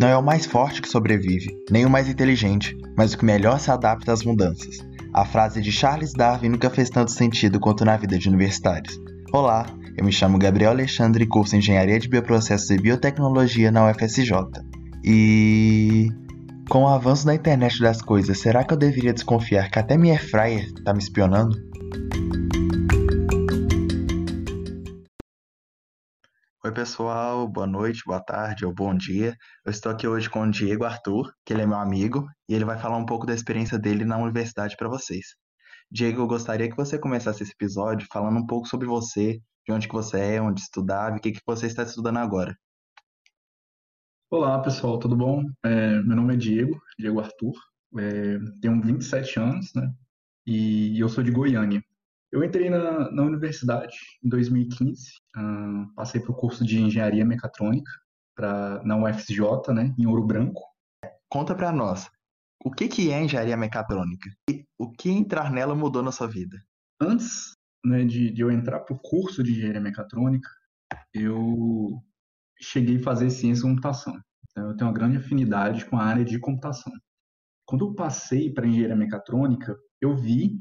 Não é o mais forte que sobrevive, nem o mais inteligente, mas o que melhor se adapta às mudanças. A frase de Charles Darwin nunca fez tanto sentido quanto na vida de universitários. Olá, eu me chamo Gabriel Alexandre e curso Engenharia de Bioprocessos e Biotecnologia na UFSJ. E. Com o avanço da internet das coisas, será que eu deveria desconfiar que até minha airfryer está me espionando? Pessoal, boa noite, boa tarde ou bom dia. Eu estou aqui hoje com o Diego Arthur, que ele é meu amigo, e ele vai falar um pouco da experiência dele na universidade para vocês. Diego, eu gostaria que você começasse esse episódio falando um pouco sobre você, de onde que você é, onde estudava e o que, que você está estudando agora. Olá, pessoal, tudo bom? É, meu nome é Diego, Diego Arthur, é, tenho 27 anos, né? E eu sou de Goiânia. Eu entrei na, na universidade em 2015, uh, passei para o curso de Engenharia Mecatrônica pra, na UFSJ, né, em Ouro Branco. Conta para nós, o que, que é Engenharia Mecatrônica? E o que entrar nela mudou na sua vida? Antes né, de, de eu entrar para o curso de Engenharia Mecatrônica, eu cheguei a fazer ciência e computação. Então, eu tenho uma grande afinidade com a área de computação. Quando eu passei para engenharia mecatrônica, eu vi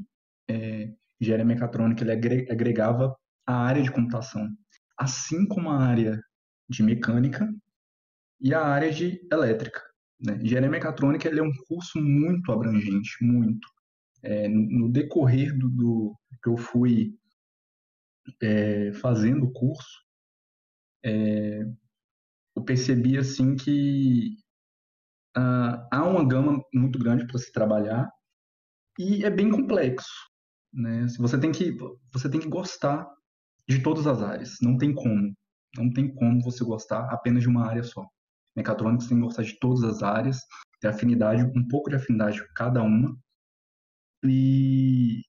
é, engenharia mecatrônica ele agregava a área de computação, assim como a área de mecânica e a área de elétrica. Né? Engenharia mecatrônica ele é um curso muito abrangente, muito. É, no decorrer do, do, que eu fui é, fazendo o curso, é, eu percebi assim que uh, há uma gama muito grande para se trabalhar e é bem complexo, né? Você tem que você tem que gostar de todas as áreas, não tem como, não tem como você gostar apenas de uma área só. Mecatrônica você tem que gostar de todas as áreas, ter afinidade, um pouco de afinidade com cada uma. E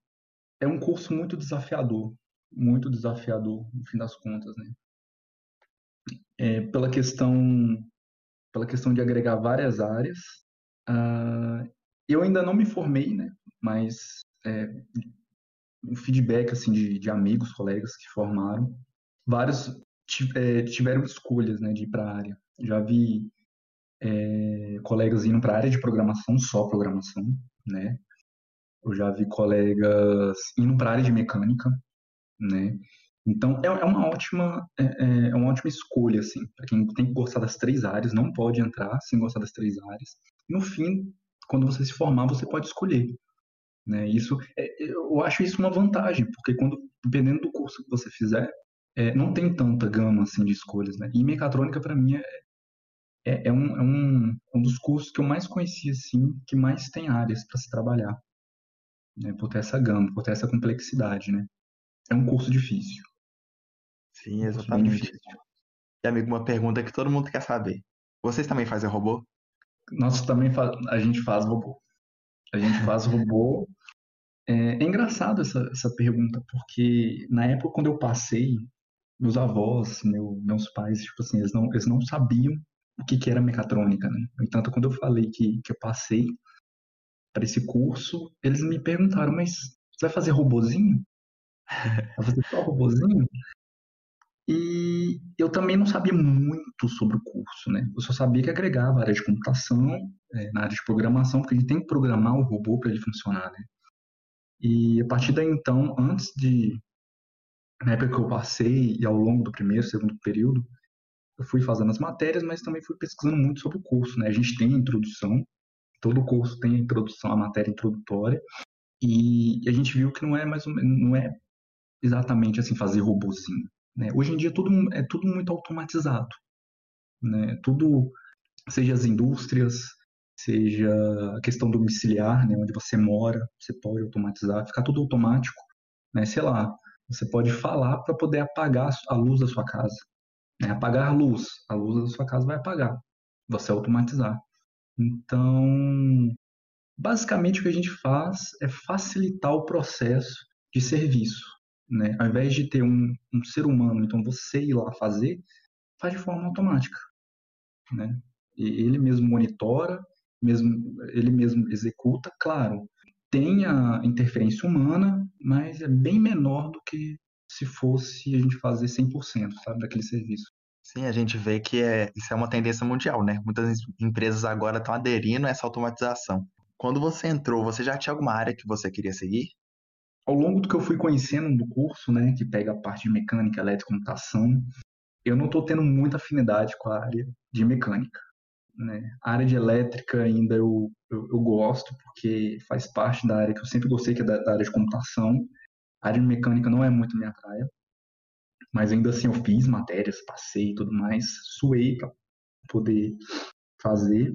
é um curso muito desafiador, muito desafiador no fim das contas, né? é, pela questão pela questão de agregar várias áreas. Uh, eu ainda não me formei, né? Mas é, um feedback assim de, de, amigos, colegas que formaram, vários é, tiveram escolhas, né, de ir para a área. Já vi é, colegas indo para a área de programação, só programação, né? Eu já vi colegas indo para a área de mecânica, né? Então, é, é uma ótima, é, é, é uma ótima escolha, assim, para quem tem que gostar das três áreas, não pode entrar sem gostar das três áreas. No fim, quando você se formar, você pode escolher. Né? Isso, é, eu acho isso uma vantagem, porque quando, dependendo do curso que você fizer, é, não tem tanta gama assim de escolhas, né? E mecatrônica para mim é, é, é, um, é um, um dos cursos que eu mais conheci assim, que mais tem áreas para se trabalhar, né? Por ter essa gama, por ter essa complexidade, né? É um curso difícil. Sim, exatamente. E, amigo, uma pergunta que todo mundo quer saber. Vocês também fazem robô? Nós também a gente faz robô. A gente faz robô. É, é engraçado essa, essa pergunta, porque na época quando eu passei, meus avós, meu, meus pais, tipo assim, eles não, eles não sabiam o que, que era mecatrônica, né? No entanto, quando eu falei que, que eu passei para esse curso, eles me perguntaram, mas você vai fazer robozinho? Vai fazer só robozinho? E eu também não sabia muito sobre o curso, né? Eu só sabia que agregava área de computação, é, na área de programação, porque a gente tem que programar o robô para ele funcionar, né? E a partir daí, então, antes de... Na época que eu passei e ao longo do primeiro, segundo período, eu fui fazendo as matérias, mas também fui pesquisando muito sobre o curso, né? A gente tem a introdução, todo curso tem a introdução, a matéria introdutória, e a gente viu que não é mais não é exatamente assim fazer robozinho. Né? Hoje em dia tudo, é tudo muito automatizado. Né? Tudo, seja as indústrias, seja a questão domiciliar, né? onde você mora, você pode automatizar, ficar tudo automático. Né? Sei lá, você pode falar para poder apagar a luz da sua casa. Né? Apagar a luz, a luz da sua casa vai apagar. Você automatizar. Então, basicamente o que a gente faz é facilitar o processo de serviço. Né? Ao invés de ter um, um ser humano, então você ir lá fazer, faz de forma automática. Né? E ele mesmo monitora, mesmo, ele mesmo executa, claro, tem a interferência humana, mas é bem menor do que se fosse a gente fazer 100%, sabe, daquele serviço. Sim, a gente vê que é, isso é uma tendência mundial, né? Muitas empresas agora estão aderindo a essa automatização. Quando você entrou, você já tinha alguma área que você queria seguir? Ao longo do que eu fui conhecendo do curso, né, que pega a parte de mecânica, elétrica computação, eu não estou tendo muita afinidade com a área de mecânica. Né? A área de elétrica ainda eu, eu, eu, gosto, porque faz parte da área que eu sempre gostei, que é da, da área de computação. A área de mecânica não é muito minha praia, mas ainda assim eu fiz matérias, passei e tudo mais, suei para poder fazer.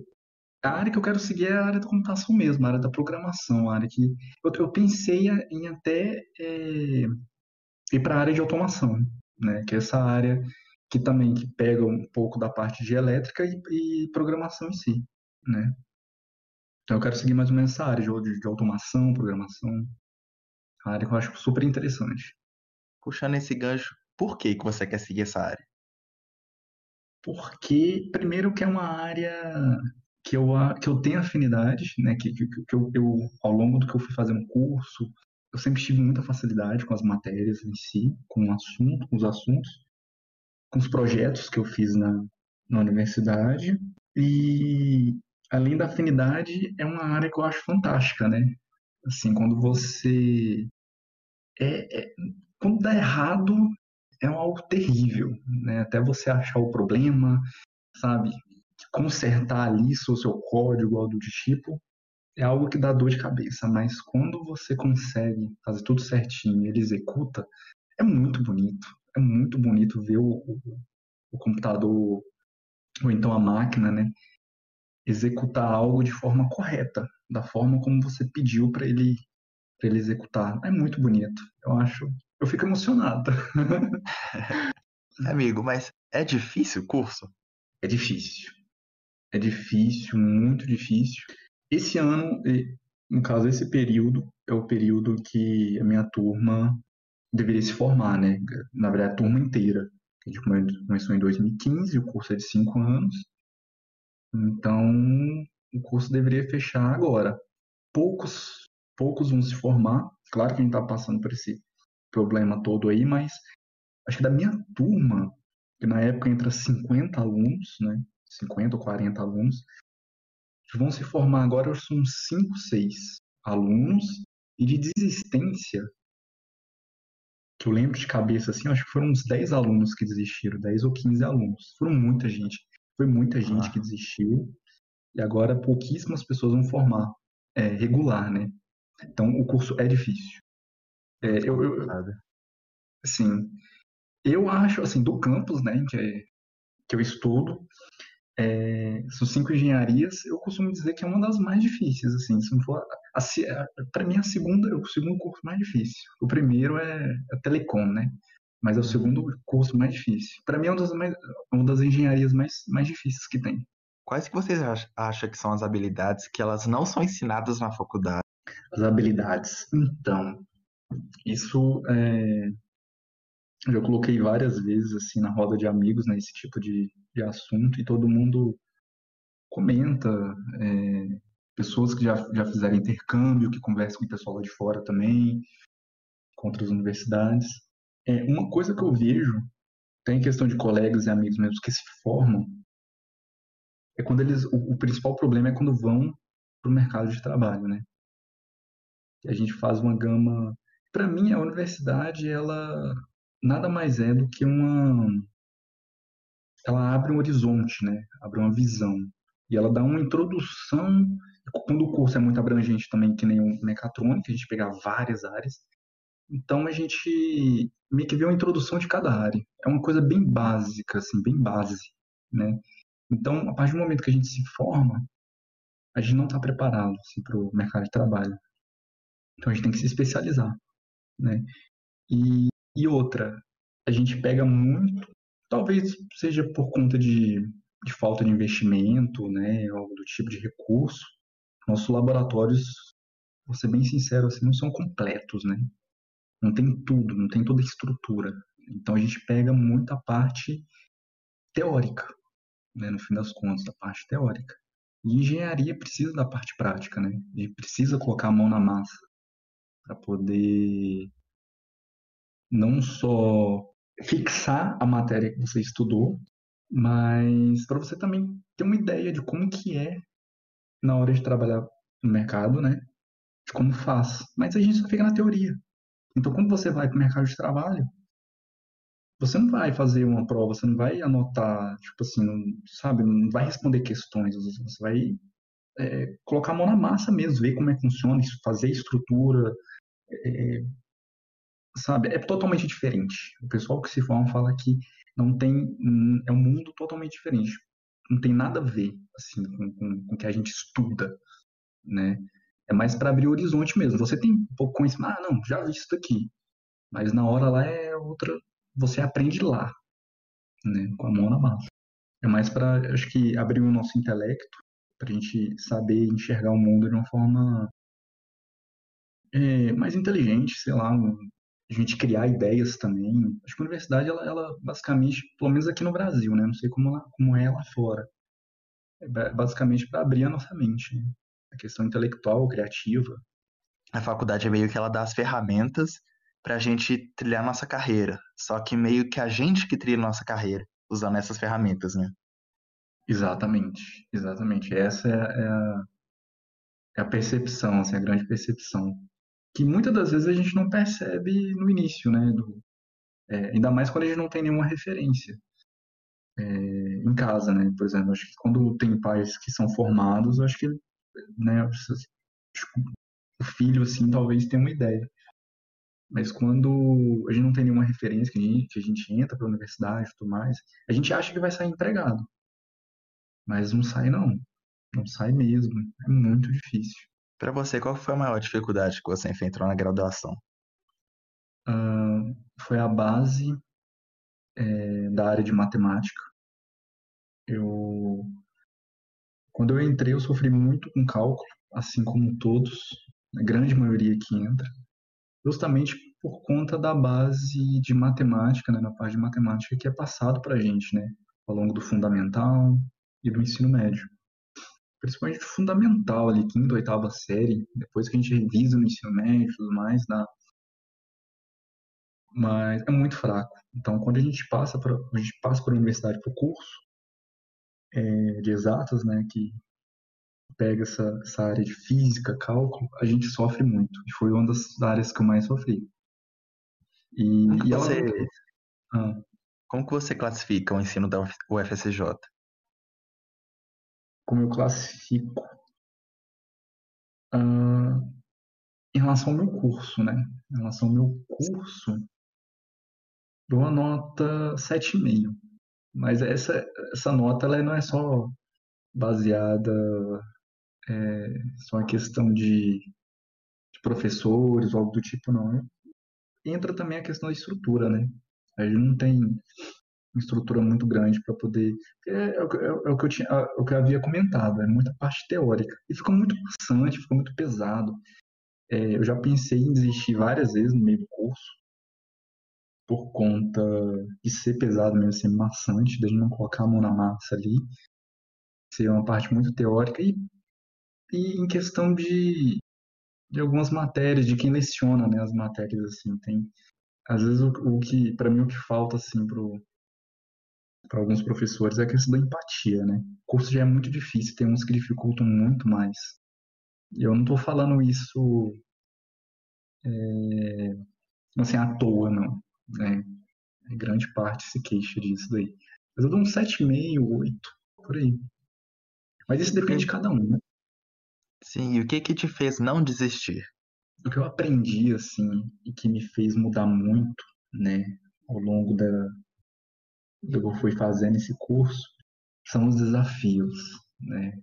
A área que eu quero seguir é a área da computação mesmo, a área da programação, a área que eu, eu pensei em até é, ir para a área de automação, né? Que é essa área que também que pega um pouco da parte de elétrica e, e programação em si, né? Então eu quero seguir mais ou menos essa área de, de automação, programação, a área que eu acho super interessante. Puxando esse gancho, por que, que você quer seguir essa área? Porque, primeiro, que é uma área que eu, que eu tenho afinidade, né? Que, que, que eu, eu, ao longo do que eu fui fazendo curso, eu sempre tive muita facilidade com as matérias em si, com o assunto, com os assuntos com os projetos que eu fiz na, na universidade. E, além da afinidade, é uma área que eu acho fantástica, né? Assim, quando você. É, é, quando dá errado, é algo terrível, né? Até você achar o problema, sabe? Consertar ali o seu código, algo do tipo, é algo que dá dor de cabeça. Mas quando você consegue fazer tudo certinho e ele executa, é muito bonito é muito bonito ver o, o, o computador, ou então a máquina, né, executar algo de forma correta, da forma como você pediu para ele, ele executar. É muito bonito. Eu acho. Eu fico emocionado. Amigo, mas é difícil o curso? É difícil. É difícil, muito difícil. Esse ano, no caso, esse período, é o período que a minha turma deveria se formar, né? Na verdade, a turma inteira. A gente começou em 2015, o curso é de cinco anos. Então, o curso deveria fechar agora. Poucos, poucos vão se formar. Claro que a gente está passando por esse problema todo aí, mas acho que da minha turma, que na época entra 50 alunos, né? 50 ou 40 alunos, vão se formar agora são 5, 6 alunos, e de desistência que eu lembro de cabeça assim, acho que foram uns 10 alunos que desistiram, 10 ou 15 alunos. Foram muita gente. Foi muita gente ah. que desistiu. E agora pouquíssimas pessoas vão formar é, regular, né? Então o curso é difícil. É, eu, eu, assim, eu acho, assim, do campus, né, que, é, que eu estudo, é, são cinco engenharias, eu costumo dizer que é uma das mais difíceis, assim, se não for, para mim a segunda é o segundo curso mais difícil. O primeiro é, é telecom, né? Mas é o uhum. segundo curso mais difícil. Para mim é uma das, mais, uma das engenharias mais, mais difíceis que tem. Quais que vocês acham que são as habilidades que elas não são ensinadas na faculdade? As habilidades. Então, isso é, já coloquei várias vezes assim na roda de amigos, né, esse tipo de, de assunto e todo mundo comenta, é, pessoas que já, já fizeram intercâmbio, que conversam com o pessoal lá de fora também, com outras universidades. É, uma coisa que eu vejo, tem questão de colegas e amigos mesmo que se formam, é quando eles, o, o principal problema é quando vão para o mercado de trabalho, né? E a gente faz uma gama, para mim a universidade ela nada mais é do que uma ela abre um horizonte, né? Abre uma visão e ela dá uma introdução. Quando o curso é muito abrangente também, que nem o mecatrônica, a gente pega várias áreas. Então a gente meio que vê uma introdução de cada área. É uma coisa bem básica, assim, bem base, né? Então, a partir do momento que a gente se forma, a gente não está preparado assim, para o mercado de trabalho. Então a gente tem que se especializar, né? E, e outra, a gente pega muito, talvez seja por conta de de falta de investimento, né, algo do tipo de recurso, nossos laboratórios, vou ser bem sincero, assim, não são completos, né? Não tem tudo, não tem toda a estrutura. Então a gente pega muita parte teórica, né, no fim das contas, a parte teórica. E engenharia precisa da parte prática, né? E precisa colocar a mão na massa para poder não só fixar a matéria que você estudou, Mas para você também ter uma ideia de como que é na hora de trabalhar no mercado, né? De como faz. Mas a gente só fica na teoria. Então, quando você vai para o mercado de trabalho, você não vai fazer uma prova, você não vai anotar, tipo assim, não, sabe, não vai responder questões, você vai é, colocar a mão na massa mesmo, ver como é que funciona, fazer estrutura, é, sabe, é totalmente diferente. O pessoal que se forma fala que não tem, é um mundo totalmente diferente, não tem nada a ver, assim, com, com, com o que a gente estuda, né, é mais para abrir o horizonte mesmo. Você tem um pouco conhecimento, ah, não, já vi isso aqui, mas na hora lá é outra, você aprende lá, né, com a mão na massa. É mais para, acho que, abrir o nosso intelecto, para a gente saber enxergar o mundo de uma forma é, mais inteligente, sei lá, a gente criar ideias também. Acho que a universidade, ela, ela basicamente, pelo menos aqui no Brasil, né, não sei como, como é lá fora, é basicamente para abrir a nossa mente, né? a questão intelectual, criativa. A faculdade é meio que ela dá as ferramentas para a gente trilhar nossa carreira. Só que meio que a gente que trilha nossa carreira usando essas ferramentas, né? Exatamente, exatamente. Essa é, é a, é a percepção, assim, a grande percepção. Que muitas das vezes a gente não percebe no início, né? Do, é, ainda mais quando a gente não tem nenhuma referência é, em casa, né? Por exemplo, acho que quando tem pais que são formados, acho que né, o filho, assim, talvez tenha uma ideia. Mas quando a gente não tem nenhuma referência, que a gente, que a gente entra para a universidade e tudo mais, a gente acha que vai sair empregado. Mas não sai, não. Não sai mesmo. É muito difícil. Para você, qual foi a maior dificuldade que você enfrentou na graduação? Foi a base é, da área de matemática. Eu, quando eu entrei, eu sofri muito com cálculo, assim como todos, a grande maioria que entra justamente por conta da base de matemática, né, na parte de matemática que é passado para a gente, né, ao longo do fundamental e do ensino médio. Principalmente fundamental ali, quinta, oitava série, depois que a gente revisa no ensino médio e tudo mais, dá. Mas é muito fraco. Então, quando a gente passa para a gente passa para a universidade para o curso é, de exatas, né, que pega essa, essa área de física, cálculo, a gente sofre muito. E foi uma das áreas que eu mais sofri. E, como, e você, ela... ah. como que você classifica o ensino da UFSJ? Como eu classifico? Ah, em relação ao meu curso, né? Em relação ao meu curso, dou uma nota 7,5. Mas essa, essa nota ela não é só baseada é, só uma questão de, de, professores ou algo do tipo, não. Entra também a questão da estrutura, né? A gente não tem estrutura muito grande para poder. É, é, é, é, o que eu tinha, é o que eu havia comentado, é muita parte teórica. E fica muito maçante, fica muito pesado. É, eu já pensei em desistir várias vezes no meio do curso, por conta de ser pesado mesmo, ser maçante, de não colocar a mão na massa ali, ser uma parte muito teórica e e em questão de, de algumas matérias, de quem leciona né, as matérias, assim, tem... Às vezes o, o que, para mim, o que falta, assim, para alguns professores é a questão da empatia, né? O curso já é muito difícil, tem uns que dificultam muito mais. E eu não estou falando isso é, assim, à toa, não. Né? Grande parte se queixa disso daí. Mas eu dou um 7,5, 8, por aí. Mas isso depende de cada um, né? Sim, e o que que te fez não desistir? O que eu aprendi, assim, e que me fez mudar muito, né, ao longo da que eu fui fazendo esse curso, são os desafios, né.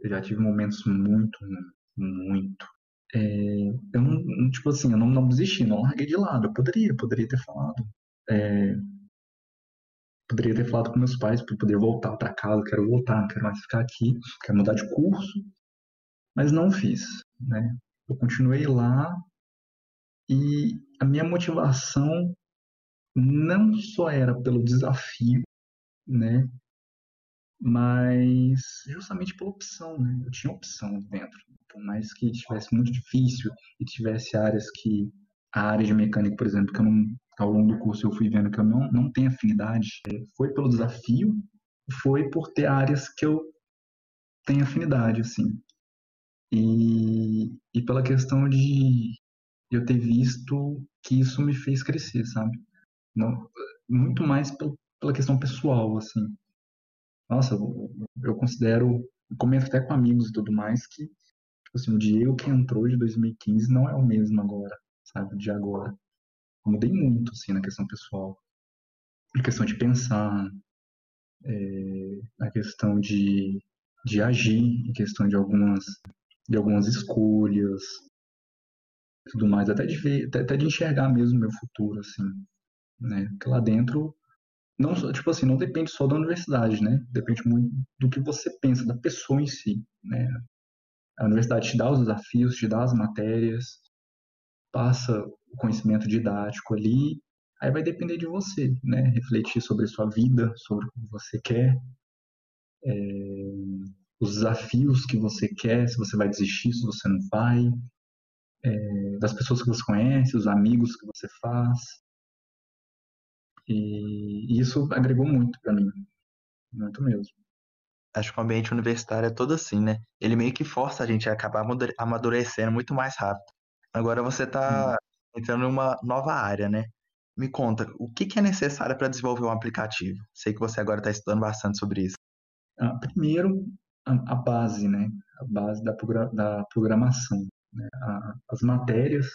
Eu já tive momentos muito, muito. É, eu não, tipo assim, eu não, não desisti, não larguei de lado. Eu poderia, poderia ter falado. É, poderia ter falado com meus pais para poder voltar para casa, quero voltar, não quero mais ficar aqui, quero mudar de curso, mas não fiz, né? Eu continuei lá e a minha motivação não só era pelo desafio, né? Mas justamente pela opção, né? Eu tinha opção dentro. Por mais que estivesse muito difícil e tivesse áreas que a área de mecânica, por exemplo, que eu não ao longo do curso eu fui vendo que eu não, não tenho afinidade, é, foi pelo desafio foi por ter áreas que eu tenho afinidade, assim. E, e pela questão de eu ter visto que isso me fez crescer, sabe? Não, muito mais pela questão pessoal, assim. Nossa, eu, considero, comento até com amigos e tudo mais, que tipo assim, o Diego que entrou de 2015 não é o mesmo agora, sabe? De agora. Eu mudei muito, assim, na questão pessoal. Na questão de pensar, é, na questão de, de agir, em questão de algumas de algumas escolhas, tudo mais, até de ver, até, até de enxergar mesmo o meu futuro, assim, né? Porque lá dentro, não, tipo assim, não depende só da universidade, né? Depende muito do que você pensa, da pessoa em si, né? A universidade te dá os desafios, te dá as matérias, passa o conhecimento didático ali, aí vai depender de você, né? Refletir sobre a sua vida, sobre o que você quer, é, os desafios que você quer, se você vai desistir, se você não vai, é, das pessoas que você conhece, os amigos que você faz. E, isso agregou muito para mim, muito mesmo. Acho que o ambiente universitário é todo assim, né? Ele meio que força a gente a acabar amadurecendo muito mais rápido. Agora você está hum. entrando numa nova área, né? Me conta, o que, que é necessário para desenvolver um aplicativo? Sei que você agora está estudando bastante sobre isso. Ah, primeiro, a, base, né? A base da, da programação. Né? A, as matérias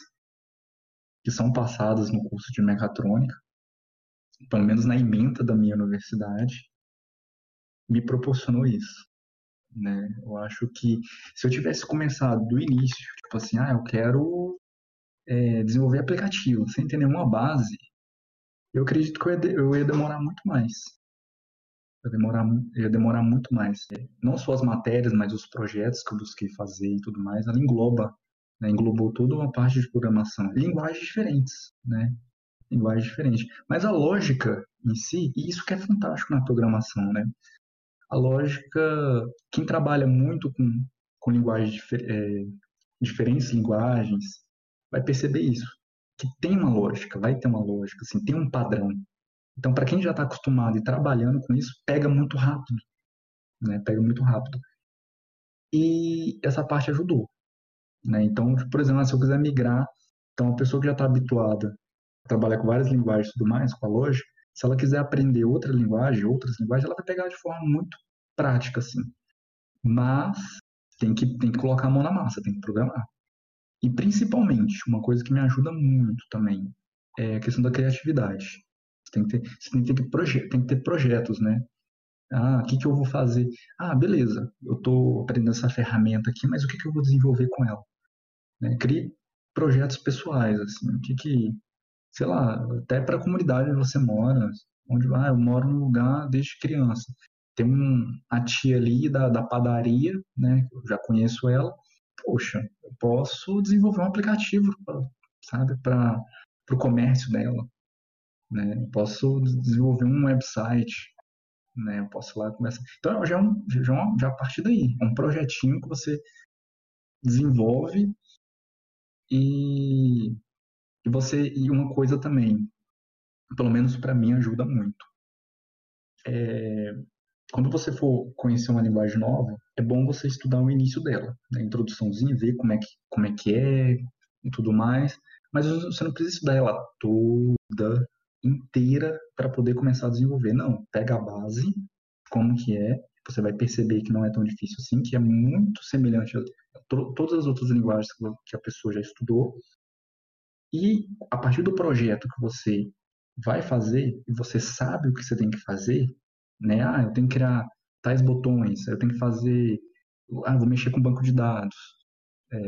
que são passadas no curso de mecatrônica, pelo menos na ementa da minha universidade, me proporcionou isso. Né? Eu acho que se eu tivesse começado do início, tipo assim, ah, eu quero é, desenvolver aplicativo sem ter nenhuma base, eu acredito que eu ia, eu ia demorar muito mais ia demorar, ia demorar muito mais. Não só as matérias, mas os projetos que eu busquei fazer e tudo mais, ela engloba, né, englobou toda uma parte de programação. Linguagens diferentes, né? Linguagens diferentes. Mas a lógica em si, e isso que é fantástico na programação, né? A lógica, quem trabalha muito com, com linguagens, é, diferentes linguagens, vai perceber isso. Que tem uma lógica, vai ter uma lógica, assim, tem um padrão, então, para quem já está acostumado e trabalhando com isso, pega muito rápido. Né? Pega muito rápido. E essa parte ajudou. Né? Então, por exemplo, se eu quiser migrar, então, a pessoa que já está habituada trabalhar com várias linguagens e tudo mais, com a lógica, se ela quiser aprender outra linguagem, outras linguagens, ela vai pegar de forma muito prática, assim. Mas tem que, tem que colocar a mão na massa, tem que programar. E principalmente, uma coisa que me ajuda muito também é a questão da criatividade. Você tem que ter, tem que ter, proje tem que ter projetos, né? Ah, o que, que eu vou fazer? Ah, beleza, eu estou aprendendo essa ferramenta aqui, mas o que, que eu vou desenvolver com ela? Né? Crie projetos pessoais, assim, o que que, sei lá, até para a comunidade onde você mora, onde ah, eu moro num lugar desde criança. Tem um, a tia ali da, da padaria, né, eu já conheço ela, poxa, eu posso desenvolver um aplicativo, sabe, para o comércio dela. Né? Eu posso desenvolver um website, né? Eu posso lá começar. Então já é já, é já a partir daí, é um projetinho que você desenvolve e, e você e uma coisa também, pelo menos para mim ajuda muito. É, quando você for conhecer uma linguagem nova, é bom você estudar o início dela, né? a introduçãozinha, ver como é que como é que é e tudo mais. Mas você não precisa estudar ela toda inteira para poder começar a desenvolver. Não, pega a base, como que é, você vai perceber que não é tão difícil assim, que é muito semelhante a todas as outras linguagens que a pessoa já estudou. E a partir do projeto que você vai fazer, e você sabe o que você tem que fazer, né? Ah, eu tenho que criar tais botões, eu tenho que fazer, ah, vou mexer com banco de dados, é,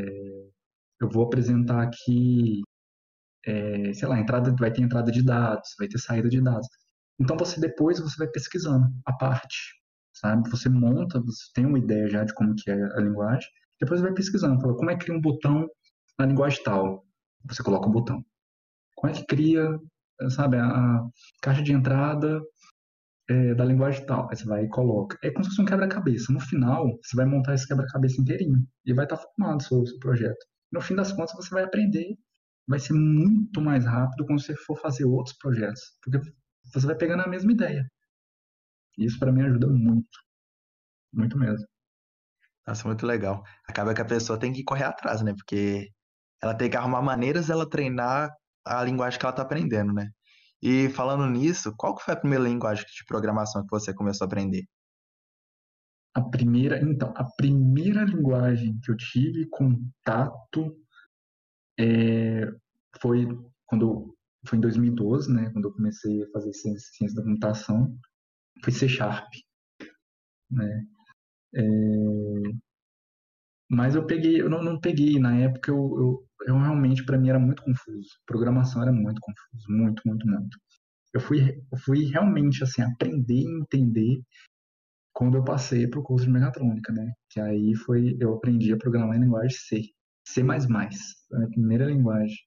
eu vou apresentar aqui é, sei lá, entrada, vai ter entrada de dados, vai ter saída de dados. Então você depois você vai pesquisando a parte, sabe? Você monta, você tem uma ideia já de como que é a linguagem, depois você vai pesquisando, fala, como é que cria um botão na linguagem tal? Você coloca o botão. Como é que cria, sabe, a, a caixa de entrada é, da linguagem tal? Aí você vai e coloca. É como se fosse um quebra-cabeça. No final, você vai montar esse quebra-cabeça inteirinho e vai estar tá formado o seu, seu projeto. No fim das contas, você vai aprender vai ser muito mais rápido quando você for fazer outros projetos, porque você vai pegando a mesma ideia. Isso para mim ajuda muito. Muito mesmo. Nossa, muito legal. Acaba que a pessoa tem que correr atrás, né? Porque ela tem que arrumar maneiras dela treinar a linguagem que ela está aprendendo, né? E falando nisso, qual que foi a primeira linguagem de programação que você começou a aprender? A primeira, então, a primeira linguagem que eu tive contato é, foi quando foi em 2012, né, quando eu comecei a fazer ciência, ciência da computação, foi C Sharp, né? É, mas eu peguei, eu não, não peguei na época eu, eu, eu realmente para mim era muito confuso, programação era muito confuso, muito, muito, muito. Eu fui, eu fui realmente assim aprender e entender quando eu passei para o curso de mecatrônica, né? Que aí foi, eu aprendi a programar em linguagem C, C++, a primeira linguagem,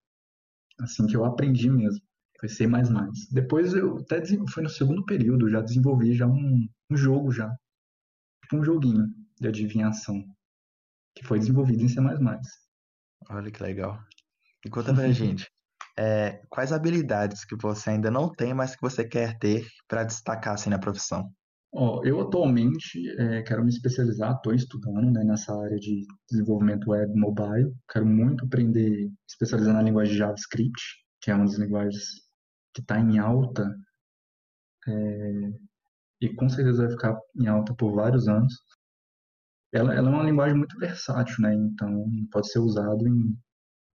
assim, que eu aprendi mesmo, foi C++. Depois eu até, foi no segundo período, já desenvolvi já um, um jogo já, tipo um joguinho de adivinhação, que foi desenvolvido em C++. Olha que legal. E conta pra gente, é, quais habilidades que você ainda não tem, mas que você quer ter para destacar assim na profissão? Oh, eu atualmente é, quero me especializar, estou estudando né, nessa área de desenvolvimento web mobile. Quero muito aprender, especializar na linguagem JavaScript, que é uma das linguagens que está em alta é, e com certeza vai ficar em alta por vários anos. Ela, ela é uma linguagem muito versátil, né? Então pode ser usado em,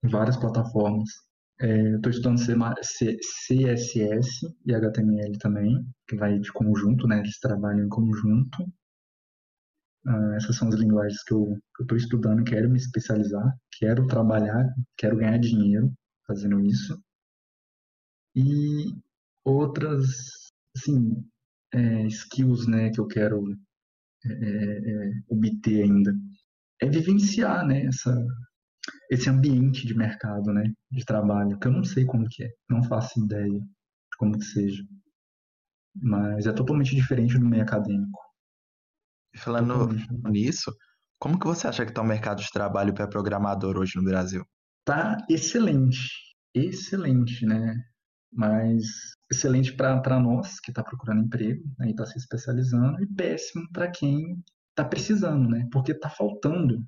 várias plataformas. É, Estou estudando CSS e HTML também, que vai de conjunto, né? Eles trabalham em conjunto. Uh, essas são as linguagens que eu estou estudando, quero me especializar, quero trabalhar, quero ganhar dinheiro fazendo isso. E outras, assim, é, skills, né, que eu quero é, é, é obter ainda é vivenciar, né, essa, esse ambiente de mercado, né, de trabalho, que eu não sei como que é, não faço ideia de como que seja, mas é totalmente diferente do meio acadêmico. Falando totalmente. nisso, como que você acha que está o mercado de trabalho para programador hoje no Brasil? Tá excelente, excelente, né? Mas excelente para nós que está procurando emprego né, e está se especializando e péssimo para quem está precisando, né? Porque está faltando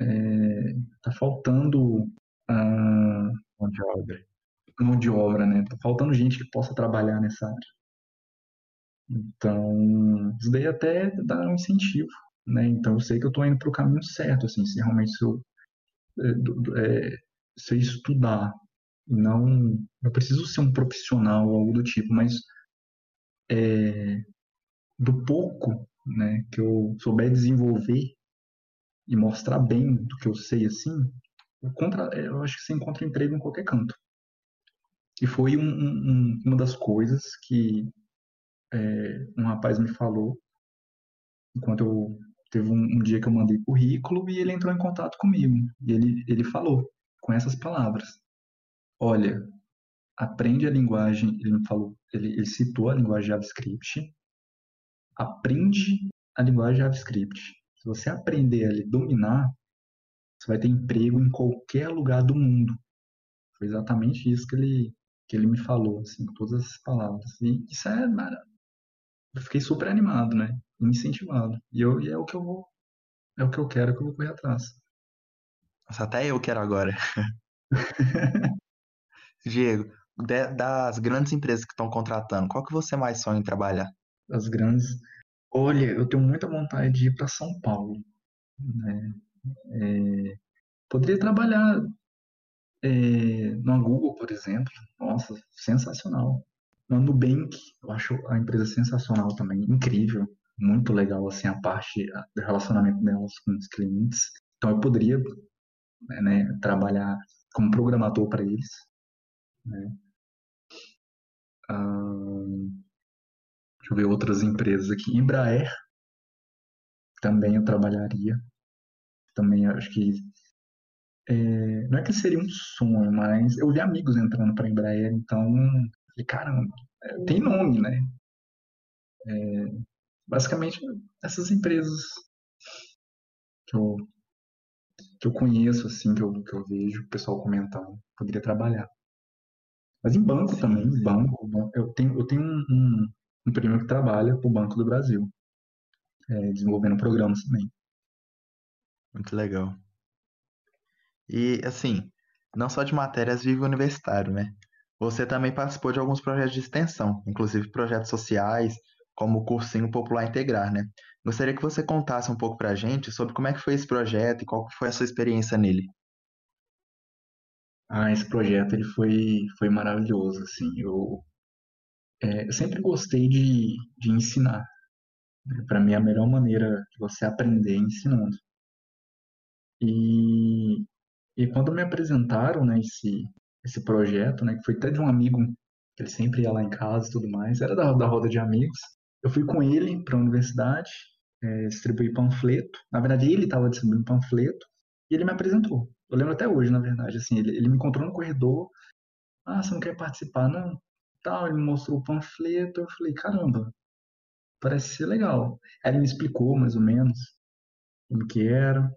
está é, faltando ah, mão de obra. Mão de obra, né? Tá faltando gente que possa trabalhar nessa área. Então, isso daí até dá um incentivo, né? Então, eu sei que eu estou indo para o caminho certo, assim, se realmente se eu, é, é, se eu estudar, não, não preciso ser um profissional ou algo do tipo, mas é, do pouco, né, que eu souber desenvolver e mostrar bem do que eu sei assim, contra, eu acho que você encontra emprego em qualquer canto. E foi um, um, uma das coisas que é, um rapaz me falou enquanto eu teve um, um, dia que eu mandei currículo e ele entrou em contato comigo e ele ele falou com essas palavras olha aprende a linguagem ele me falou ele, ele citou a linguagem JavaScript aprende a linguagem JavaScript se você aprender a dominar, você vai ter emprego em qualquer lugar do mundo. Foi exatamente isso que ele, que ele me falou, assim, com todas essas palavras. E isso é, eu fiquei super animado, né? Incentivado. E, eu, e é o que eu vou, é o que eu quero, é que eu vou correr atrás. Nossa, até eu quero agora. Diego, das grandes empresas que estão contratando, qual que você mais sonha em trabalhar? Das grandes, Olha, eu tenho muita vontade de ir para São Paulo, né? É, poderia trabalhar é, no Google, por exemplo. Nossa, sensacional. Na Nubank, eu acho a empresa sensacional também, incrível, muito legal assim a parte do relacionamento delas com os clientes. Então eu poderia né trabalhar como programador para eles. Né? Ah, Deixa eu ver outras empresas aqui. Embraer, também eu trabalharia. Também acho que. É, não é que seria um sonho, mas eu vi amigos entrando para Embraer, então. Falei, caramba, é, tem nome, né? É, basicamente, essas empresas que eu, que eu conheço, assim, que eu, que eu vejo o pessoal comentando, poderia trabalhar. Mas em banco também, em banco, eu tenho, eu tenho um, um um primo que trabalha para o Banco do Brasil, é, desenvolvendo programas também. Muito legal. E assim, não só de matérias vive o universitário, né? Você também participou de alguns projetos de extensão, inclusive projetos sociais, como o Cursinho Popular Integrar, né? Gostaria que você contasse um pouco para gente sobre como é que foi esse projeto e qual foi a sua experiência nele. Ah, esse projeto ele foi, foi maravilhoso, assim, eu, é, eu sempre gostei de, de ensinar. Né? Para mim, é a melhor maneira de você aprender é ensinando. E, e quando me apresentaram, né, esse, esse projeto, né, que foi até de um amigo, que ele sempre ia lá em casa e tudo mais, era da, da roda de amigos, eu fui com ele para a universidade, é, distribuir panfleto. Na verdade, ele estava distribuindo panfleto e ele me apresentou. Eu lembro até hoje, na verdade, assim, ele, ele me encontrou no corredor. Ah, você não quer participar? Não. Tal, ele me mostrou o panfleto. Eu falei, caramba, parece ser legal. Aí ele me explicou mais ou menos como que era.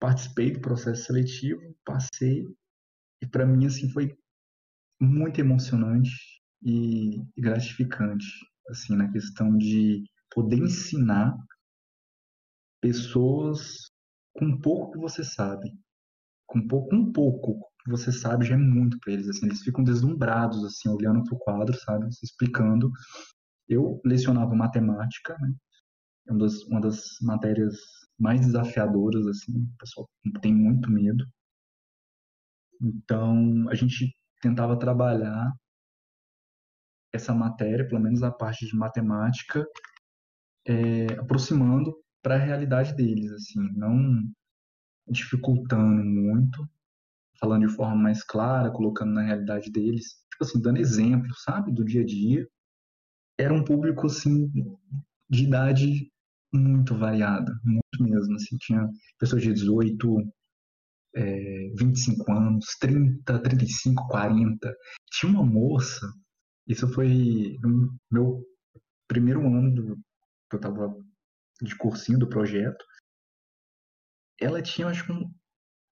Participei do processo seletivo, passei. E para mim, assim, foi muito emocionante e gratificante, assim, na questão de poder ensinar pessoas com pouco que você sabe. Com pouco, um pouco que você sabe já é muito para eles, assim, eles ficam deslumbrados, assim, olhando para o quadro, sabe, explicando. Eu lecionava matemática, né, é uma das, uma das matérias mais desafiadoras, assim, o pessoal tem muito medo. Então, a gente tentava trabalhar essa matéria, pelo menos a parte de matemática, é, aproximando para a realidade deles, assim, não dificultando muito, falando de forma mais clara, colocando na realidade deles, tipo assim, dando exemplo, sabe, do dia a dia. Era um público, assim, de idade muito variada, muito mesmo, assim, tinha pessoas de 18, é, 25 anos, 30, 35, 40. Tinha uma moça, isso foi no meu primeiro ano do, que eu estava de cursinho do projeto, ela tinha, acho que,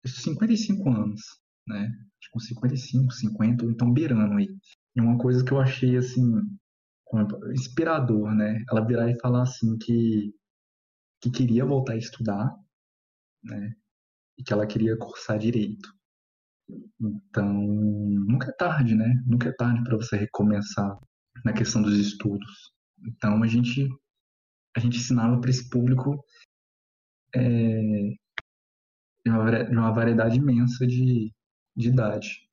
55 anos, né? Acho que 55, 50, ou então beirando aí. E uma coisa que eu achei, assim, inspirador, né? Ela virar e falar, assim, que, que queria voltar a estudar, né? E que ela queria cursar direito. Então, nunca é tarde, né? Nunca é tarde para você recomeçar na questão dos estudos. Então, a gente a gente ensinava para esse público é, de, uma, de uma variedade imensa de, de idade.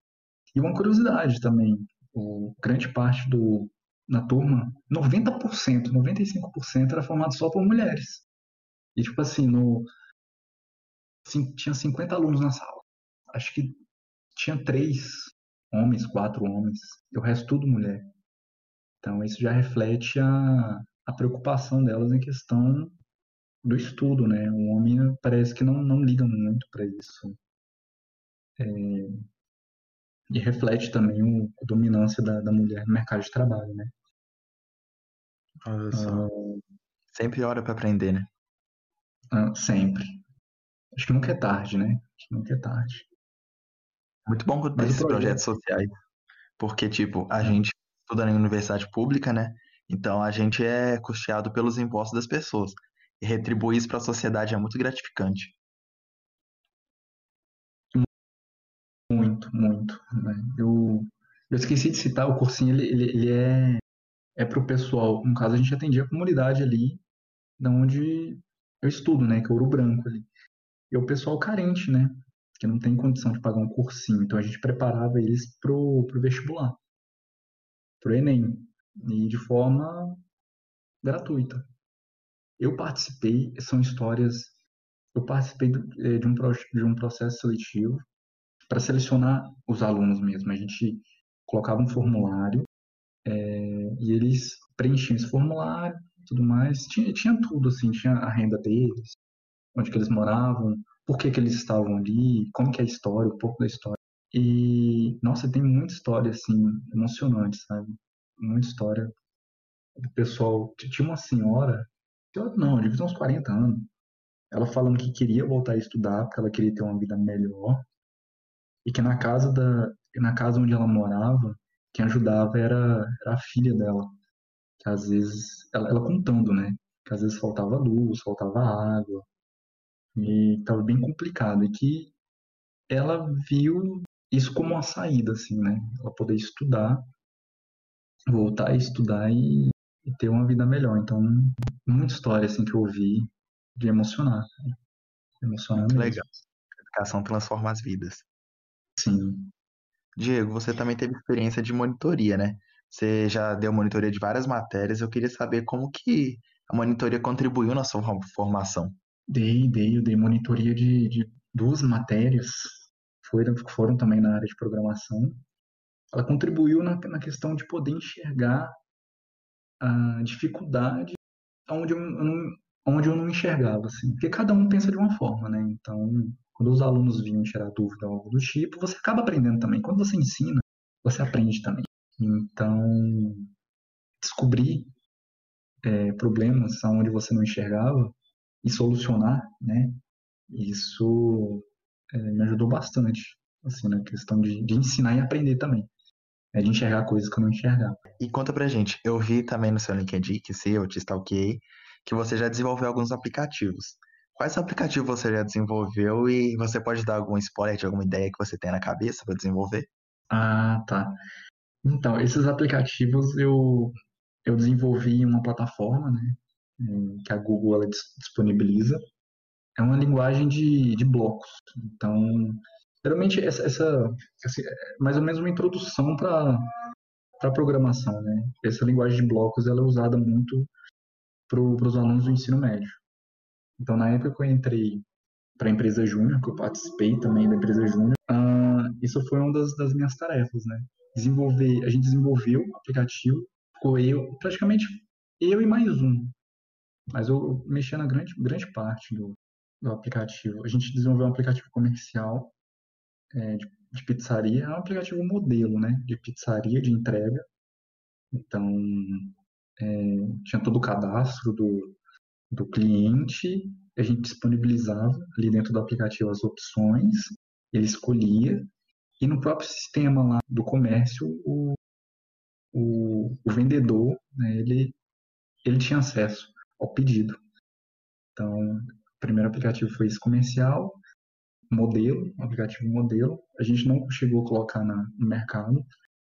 E uma curiosidade também, o, grande parte do, na turma, 90%, 95% era formado só por mulheres. E tipo assim, no, tinha 50 alunos na sala. Acho que tinha três homens, quatro homens, e o resto tudo mulher. Então isso já reflete a, a preocupação delas em questão do estudo, né? O homem parece que não, não liga muito para isso. É, e reflete também o, a dominância da, da mulher no mercado de trabalho, né? Olha só. Uh, sempre hora para aprender, né? Uh, sempre. Acho que nunca é tarde, né? Acho que nunca é tarde. Muito bom ter esses projetos sociais, porque, tipo, a é. gente estuda na universidade pública, né? Então a gente é custeado pelos impostos das pessoas. E retribuir isso para a sociedade é muito gratificante. Muito, muito. Né? Eu, eu esqueci de citar, o cursinho ele, ele, ele é, é para o pessoal. No caso, a gente atendia a comunidade ali, da onde eu estudo, né? Que é Ouro Branco ali. E é o pessoal carente, né? Que não tem condição de pagar um cursinho. Então a gente preparava eles pro, pro vestibular, pro Enem e de forma gratuita. Eu participei, são histórias, eu participei eh, de um, de um processo seletivo para selecionar os alunos mesmo. A gente colocava um formulário é, e eles preenchiam esse formulário tudo mais. Tinha, tinha tudo, assim, tinha a renda deles, onde que eles moravam, por que, que eles estavam ali, como que é a história, um pouco da história. E, nossa, tem muita história, assim, emocionante, sabe? Muita história do pessoal. Tinha uma senhora, não, devia ter uns 40 anos, ela falando que queria voltar a estudar porque ela queria ter uma vida melhor e que na casa da na casa onde ela morava quem ajudava era, era a filha dela que às vezes, ela, ela contando, né? Que às vezes faltava luz, faltava água, e estava bem complicado, e que ela viu isso como uma saída, assim, né? Ela poder estudar, voltar a estudar e, e ter uma vida melhor. Então, muita história, assim, que eu ouvi de emocionar. Né? Emocionar mesmo. Legal. A educação transforma as vidas. Sim. Diego, você também teve experiência de monitoria, né? Você já deu monitoria de várias matérias. Eu queria saber como que a monitoria contribuiu na sua formação. Dei, dei, eu dei monitoria de, de duas matérias, foram, foram também na área de programação. Ela contribuiu na, na questão de poder enxergar a dificuldade onde eu, não, onde eu não enxergava, assim. Porque cada um pensa de uma forma, né? Então, quando os alunos vinham tirar dúvida ou algo do tipo, você acaba aprendendo também. Quando você ensina, você aprende também. Então, descobrir é, problemas onde você não enxergava e solucionar, né? Isso é, me ajudou bastante, assim, na questão de, de ensinar e aprender também. É de enxergar coisas que eu não enxergava. E conta pra gente, eu vi também no seu LinkedIn, que se eu te stalkeei, que você já desenvolveu alguns aplicativos. Quais aplicativos você já desenvolveu e você pode dar algum spoiler de alguma ideia que você tem na cabeça para desenvolver? Ah, tá. Então, esses aplicativos eu, eu desenvolvi em uma plataforma, né, que a Google ela disponibiliza. É uma linguagem de, de blocos. Então, geralmente essa, essa, essa é mais ou menos uma introdução para para programação, né? Essa linguagem de blocos ela é usada muito para os alunos do ensino médio. Então, na época que eu entrei para a empresa júnior, que eu participei também da empresa júnior, uh, isso foi uma das, das minhas tarefas, né? desenvolver, a gente desenvolveu o aplicativo, ficou eu, praticamente eu e mais um. Mas eu mexia na grande, grande parte do, do aplicativo. A gente desenvolveu um aplicativo comercial é, de, de, pizzaria, é um aplicativo modelo, né? De pizzaria, de entrega. Então, é, tinha todo o cadastro do, do cliente, a gente disponibilizava ali dentro do aplicativo as opções, ele escolhia, e no próprio sistema lá do comércio, o, o, o vendedor, né, ele, ele tinha acesso ao pedido. Então, o primeiro aplicativo foi esse comercial, modelo, aplicativo modelo. A gente não chegou a colocar na, no mercado.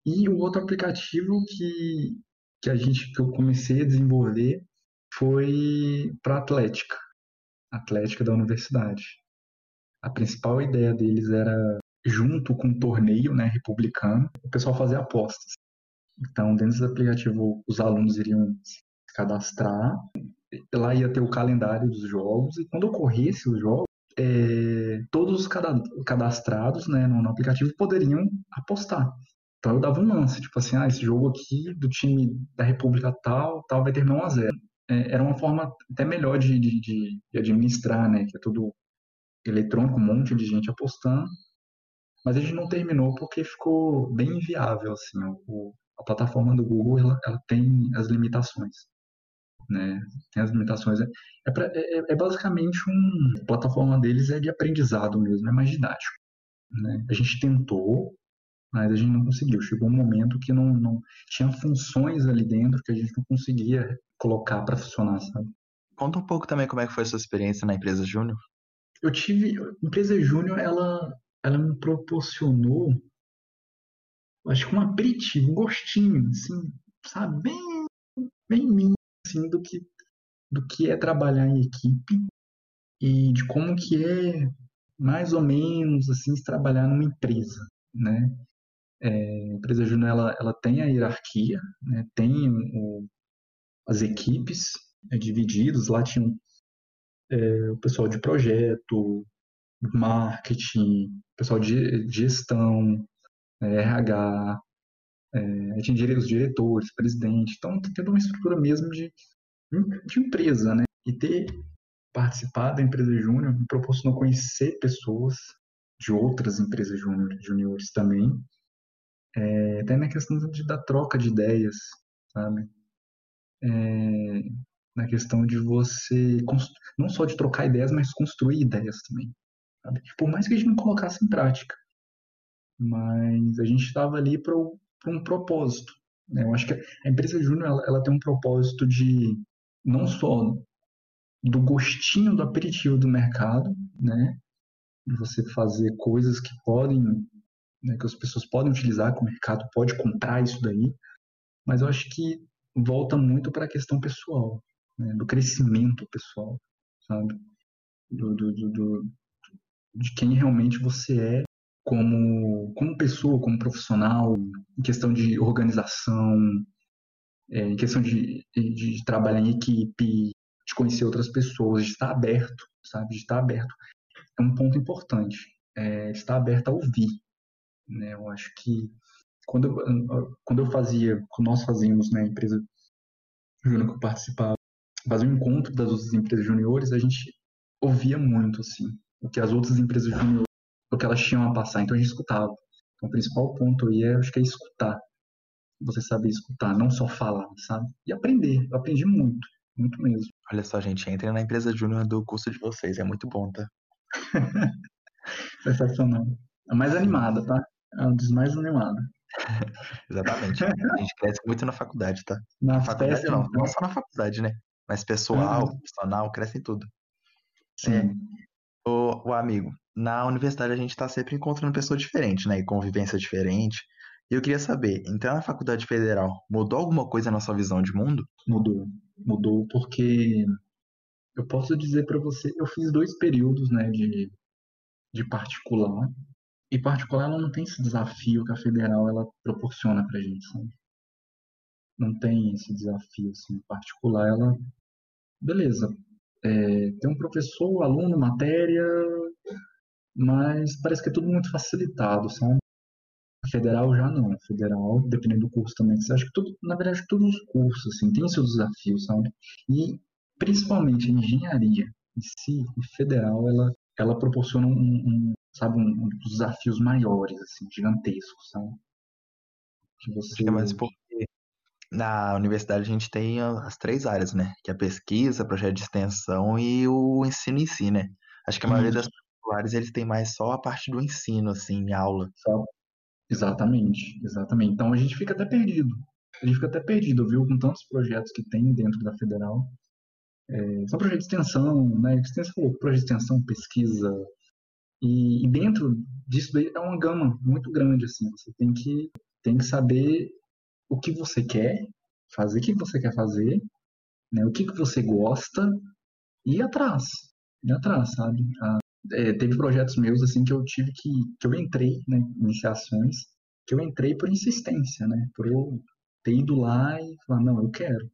E o outro aplicativo que, que a gente que eu comecei a desenvolver foi para Atlética, Atlética da universidade. A principal ideia deles era junto com o torneio né, republicano, o pessoal fazia apostas. Então, dentro desse aplicativo, os alunos iriam se cadastrar, lá ia ter o calendário dos jogos, e quando ocorresse os jogos, é, todos os cadastrados né, no, aplicativo poderiam apostar. Então eu dava um lance, tipo assim, ah, esse jogo aqui do time da República tal, tal vai terminar 1 a 0 é, Era uma forma até melhor de, de, de administrar, né? Que é tudo eletrônico, um monte de gente apostando. Mas a gente não terminou porque ficou bem inviável, assim, o, a plataforma do Google, ela, ela, tem as limitações, né? Tem as limitações. É, pra, é, é, basicamente um... A plataforma deles é de aprendizado mesmo, é mais didático, né? A gente tentou, mas a gente não conseguiu. Chegou um momento que não, não tinha funções ali dentro que a gente não conseguia colocar para funcionar, sabe? Conta um pouco também como é que foi a sua experiência na empresa Júnior. Eu tive, a empresa Júnior, ela ela me proporcionou, acho que um aperitivo, um gostinho, assim, sabe, bem, bem mim, assim, do que, do que é trabalhar em equipe e de como que é mais ou menos assim se trabalhar numa empresa, né? É, a empresa júnior ela, ela tem a hierarquia, né? Tem o, as equipes né, divididas, lá tinha é, o pessoal de projeto, marketing, pessoal de gestão, é, RH, é, tinha os diretores, presidente. Então, tem toda uma estrutura mesmo de, de empresa, né? E ter participado da empresa júnior me proporcionou conhecer pessoas de outras empresas júniores também, é, até na questão de, da troca de ideias, sabe? É, na questão de você, não só de trocar ideias, mas construir ideias também. Sabe? Por mais que a gente não colocasse em prática. Mas a gente estava ali para um propósito. Né? Eu acho que a empresa júnior ela, ela tem um propósito de não só do gostinho do aperitivo do mercado, né? De você fazer coisas que podem, né, que as pessoas podem utilizar, que o mercado pode comprar isso daí, mas eu acho que volta muito para a questão pessoal, né, do crescimento pessoal, sabe? Do, do, do, do, de quem realmente você é como, como pessoa, como profissional, em questão de organização, é, em questão de, de, trabalhar em equipe, de conhecer outras pessoas, de estar aberto, sabe? De estar aberto. É um ponto importante. É, estar aberto a ouvir. Né? Eu acho que quando eu, quando eu fazia, quando nós fazíamos na né, empresa júnior que eu participava, fazia um encontro das outras empresas juniores, a gente ouvia muito, assim, o que as outras empresas juniores, o que elas tinham a passar, então a gente escutava. Então o principal ponto aí é, acho que é escutar. Você saber escutar, não só falar, sabe? E aprender. Eu aprendi muito. Muito mesmo. Olha só, gente, entre na empresa júnior do curso de vocês, é muito bom, tá? Sensacional. A mais animada, tá? É um dos mais animados. Exatamente. A gente cresce muito na faculdade, tá? Na, na faculdade não, então. não só na faculdade, né? Mas pessoal, uhum. profissional, cresce em tudo. Sim. É, o, o amigo, na universidade a gente tá sempre encontrando pessoas diferentes, né? E convivência diferente. E eu queria saber, entrar na faculdade federal mudou alguma coisa na sua visão de mundo? Mudou mudou porque eu posso dizer para você, eu fiz dois períodos, né, de, de particular, e particular ela não tem esse desafio que a federal ela proporciona pra gente, sabe? Não tem esse desafio, assim, particular ela, beleza, é, tem um professor, aluno, matéria, mas parece que é tudo muito facilitado, sabe? Federal já não. Federal, dependendo do curso também. Você acha que tudo, na verdade, todos os cursos assim, têm seus desafios, sabe? E principalmente a engenharia em si, federal, ela, ela proporciona um, um sabe, um, um, dos desafios maiores, assim, gigantescos, sabe? Que você... É mais porque na universidade a gente tem as três áreas, né? Que é a pesquisa, projeto de extensão e o ensino em si, né? Acho que a maioria das particulares eles têm mais só a parte do ensino, assim, em aula. Só Exatamente, exatamente. Então a gente fica até perdido. A gente fica até perdido, viu? Com tantos projetos que tem dentro da federal. É, só projeto de extensão, né? Extensão, projeto de extensão, pesquisa. E, e dentro disso daí é uma gama muito grande, assim. Você tem que, tem que saber o que você quer fazer, o que você quer fazer, né? O que, que você gosta e ir atrás. Ir atrás, sabe? A, é, teve projetos meus assim que eu tive que que eu entrei né, iniciações que eu entrei por insistência né por eu ter ido lá e falar não eu quero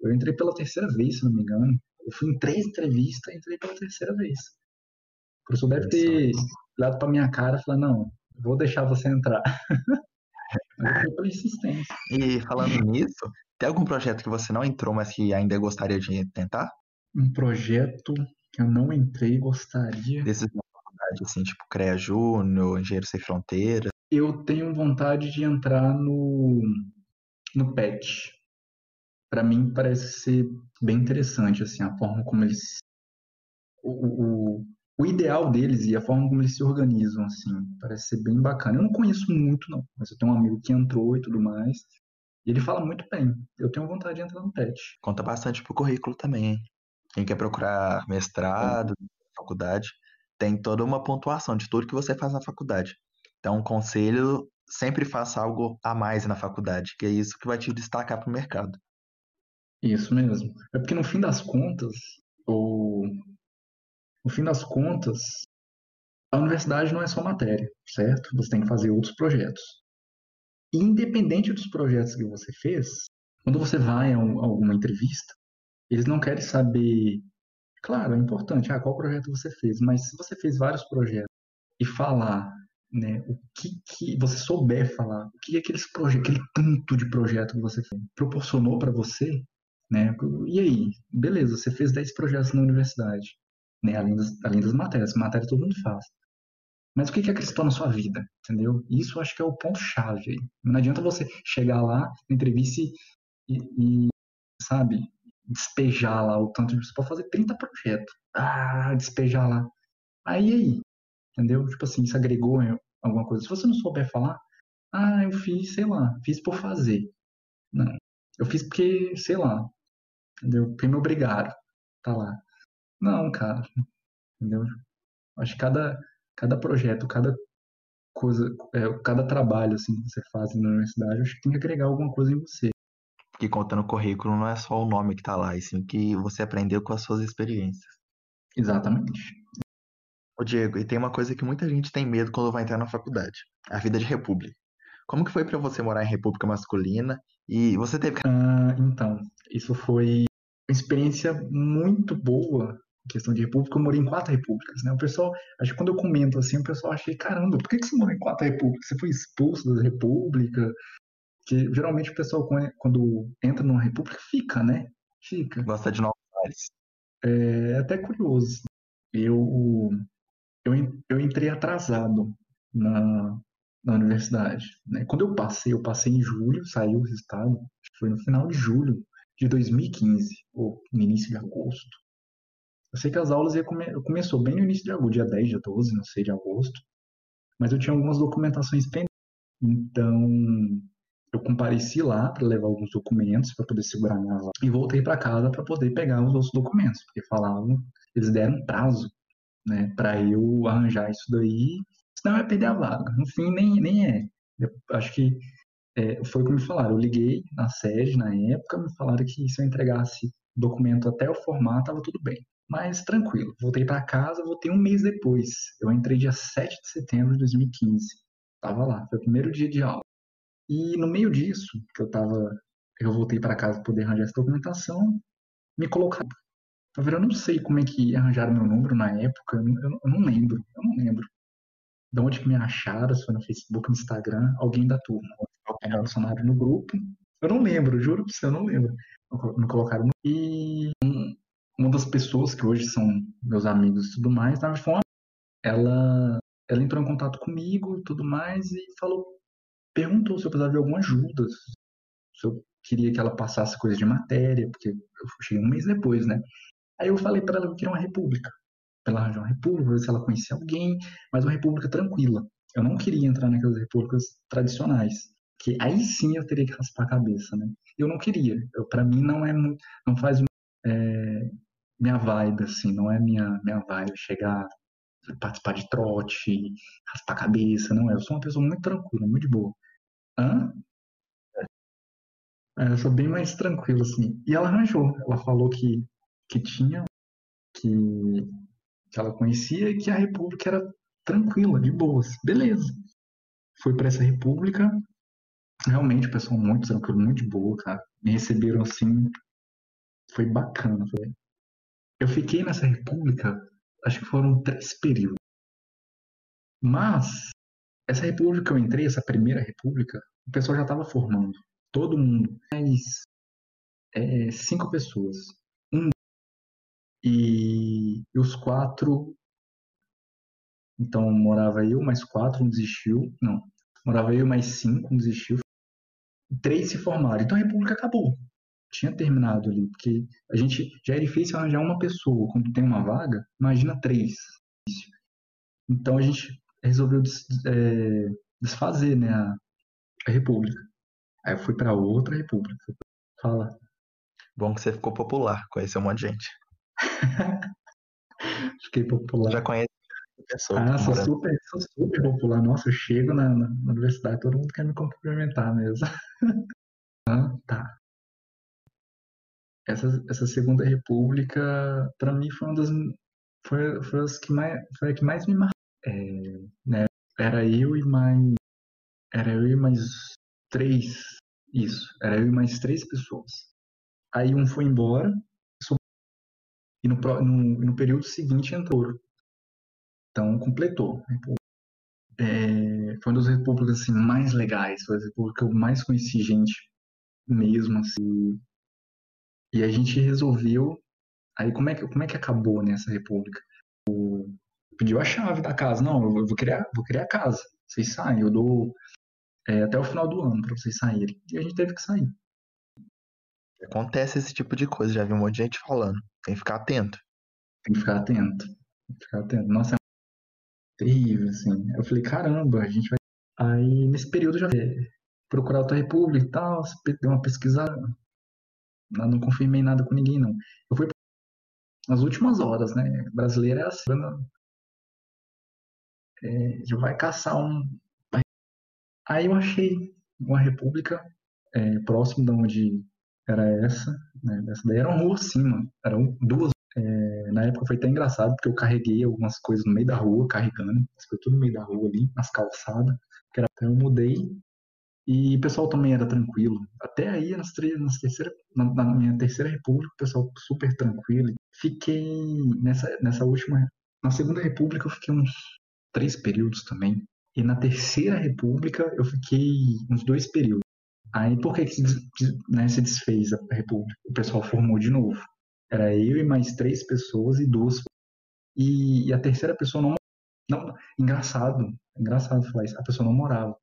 eu entrei pela terceira vez se não me engano eu fui em três entrevistas e entrei pela terceira vez o professor deve ter olhado para minha cara e falar não vou deixar você entrar por insistência e falando nisso tem algum projeto que você não entrou mas que ainda gostaria de tentar um projeto que eu não entrei e gostaria. Desses da faculdade, assim, tipo CREA Júnior, Engenheiro Sem Fronteiras. Eu tenho vontade de entrar no, no PET. Para mim parece ser bem interessante, assim, a forma como eles... O, o, o ideal deles e a forma como eles se organizam, assim, parece ser bem bacana. Eu não conheço muito, não, mas eu tenho um amigo que entrou e tudo mais. E ele fala muito bem. Eu tenho vontade de entrar no PET. Conta bastante pro currículo também, hein? Quem quer procurar mestrado, faculdade, tem toda uma pontuação de tudo que você faz na faculdade. Então, um conselho, sempre faça algo a mais na faculdade, que é isso que vai te destacar para o mercado. Isso mesmo. É porque no fim das contas, o... no fim das contas, a universidade não é só matéria, certo? Você tem que fazer outros projetos. E independente dos projetos que você fez, quando você vai a, alguma entrevista, eles não querem saber. Claro, é importante, ah, qual projeto você fez, mas se você fez vários projetos e falar, né, o que, que você souber falar, o que aqueles projetos, aquele tanto de projeto que você fez, proporcionou para você, né? E aí, beleza, você fez 10 projetos na universidade, né, além das, além das matérias, matéria todo mundo faz. Mas o que, acrescentou na sua vida, entendeu? Isso acho que é o ponto-chave. Não adianta você chegar lá, entrevista e, e, sabe, despejar lá o tanto de. Você pode fazer 30 projetos. Ah, despejar lá. Aí, aí. Entendeu? Tipo assim, isso agregou alguma coisa. Se você não souber falar, ah, eu fiz, sei lá, fiz por fazer. Não. Eu fiz porque, sei lá, entendeu? Porque me obrigaram. Tá lá. Não, cara. Entendeu? Acho que cada, cada projeto, cada coisa, é, cada trabalho assim que você faz na universidade, acho que tem que agregar alguma coisa em você. Que conta no currículo não é só o nome que tá lá, e sim que você aprendeu com as suas experiências. Exatamente. Ô Diego, e tem uma coisa que muita gente tem medo quando vai entrar na faculdade, a vida de república. Como que foi para você morar em república masculina e você teve ah, então, isso foi uma experiência muito boa questão de república, eu morei em quatro repúblicas, né? O pessoal, acho que quando eu comento assim, o pessoal acha, caramba, por que, que você morou em quatro repúblicas? Você foi expulso da república? Que geralmente o pessoal, quando entra numa república, fica, né? Fica. Gosta de novos ares. É até curioso. Eu, eu, eu entrei atrasado na, na universidade. Né? Quando eu passei, eu passei em julho, saiu o resultado, foi no final de julho de 2015, ou no início de agosto. Eu sei que as aulas ia come... começou bem no início de agosto, dia 10, dia 12, não sei, de agosto. Mas eu tinha algumas documentações pendentes. Então, eu compareci lá para levar alguns documentos para poder segurar minha vaga e voltei para casa para poder pegar os outros documentos, porque falavam, eles deram prazo, né, para eu arranjar isso daí, senão eu ia perder a vaga. No fim, nem, nem é. Eu acho que é, foi como me falaram. Eu liguei na sede na época, me falaram que se eu entregasse documento até o formato, estava tudo bem. Mas tranquilo, voltei para casa, voltei um mês depois. Eu entrei dia 7 de setembro de 2015. Tava lá, foi o primeiro dia de aula. E no meio disso, que eu tava, eu voltei para casa para poder arranjar essa documentação, me colocaram. Tá vendo? Eu não sei como é que arranjaram meu número na época, eu não, eu não lembro, eu não lembro. De onde que me acharam, se foi no Facebook, no Instagram, alguém da turma, alguém relacionado no grupo. Eu não lembro, juro pra você, eu não lembro. Me colocaram. E uma das pessoas que hoje são meus amigos e tudo mais, na fome, ela, ela entrou em contato comigo e tudo mais e falou, perguntou se eu precisava de alguma ajuda, se eu queria que ela passasse coisas de matéria, porque eu cheguei um mês depois, né? Aí eu falei para ela que queria uma república, para ela uma república, ver se ela conhecia alguém, mas uma república tranquila. Eu não queria entrar naquelas repúblicas tradicionais, que aí sim eu teria que raspar a cabeça, né? Eu não queria. Para mim não é não faz é, minha vibe, assim, não é minha, minha vibe chegar, participar de trote, raspar a cabeça, não é. Eu sou uma pessoa muito tranquila, muito boa. Hã? É, eu sou bem mais tranquilo, assim. E ela arranjou. Ela falou que, que tinha, que, que ela conhecia e que a República era tranquila, de boas. Beleza. Fui para essa República. Realmente, o pessoal muito tranquilo, muito de boa, cara. Me receberam assim foi bacana. Foi... Eu fiquei nessa república, acho que foram três períodos. Mas, essa república que eu entrei, essa primeira república, o pessoal já estava formando. Todo mundo. Mais é, cinco pessoas. Um. E, e os quatro. Então, morava eu, mais quatro, um desistiu. Não. Morava eu, mais cinco, um desistiu. Três se formaram. Então a república acabou tinha terminado ali, porque a gente já é difícil arranjar uma pessoa quando tem uma vaga, imagina três. Então a gente resolveu des, é, desfazer né, a, a, república. Aí eu fui para outra república. Fala. Bom que você ficou popular, conheceu um monte de gente. Fiquei popular. Já conhece pessoa. Ah, sou super, sou super popular. Nossa, eu chego na, na, na universidade, todo mundo quer me cumprimentar mesmo. ah, tá essa, essa segunda república para mim foi uma das foi, foi as que mais foi a que mais me marcou. É, né era eu e mais era eu e mais três isso era eu e mais três pessoas. Aí um foi embora e no, no, no período seguinte entrou. Então completou. É, foi uma das repúblicas assim, mais legais foi a república que eu mais conheci gente mesmo assim e a gente resolveu. Aí como é que, como é que acabou nessa república? O, pediu a chave da casa. Não, eu vou criar, vou criar a casa. Vocês saem, eu dou é, até o final do ano para vocês saírem. E a gente teve que sair. Acontece esse tipo de coisa, já vi um monte de gente falando. Tem que ficar atento. Tem que ficar atento. Tem que ficar atento. Nossa, é terrível, assim. Eu falei, caramba, a gente vai. Aí nesse período já procurar outra república e tal, dei uma pesquisada. Não confirmei nada com ninguém, não. Eu fui nas últimas horas, né? Brasileira é assim, é, já vai caçar um. Aí eu achei uma república é, próximo de onde era essa, né? Essa daí era uma rua acima, eram duas. É, na época foi até engraçado porque eu carreguei algumas coisas no meio da rua, carregando, foi tudo no meio da rua ali, nas calçadas. Que então eu mudei e o pessoal também era tranquilo. Até aí, nas, nas terceira, na, na, minha terceira república, o pessoal super tranquilo. Fiquei nessa, nessa última. Na segunda república, eu fiquei uns três períodos também. E na terceira república, eu fiquei uns dois períodos. Aí, por que, que se, né, se desfez a república? O pessoal formou de novo. Era eu e mais três pessoas e duas. E, e a terceira pessoa não, não. Engraçado, engraçado falar isso. A pessoa não morava.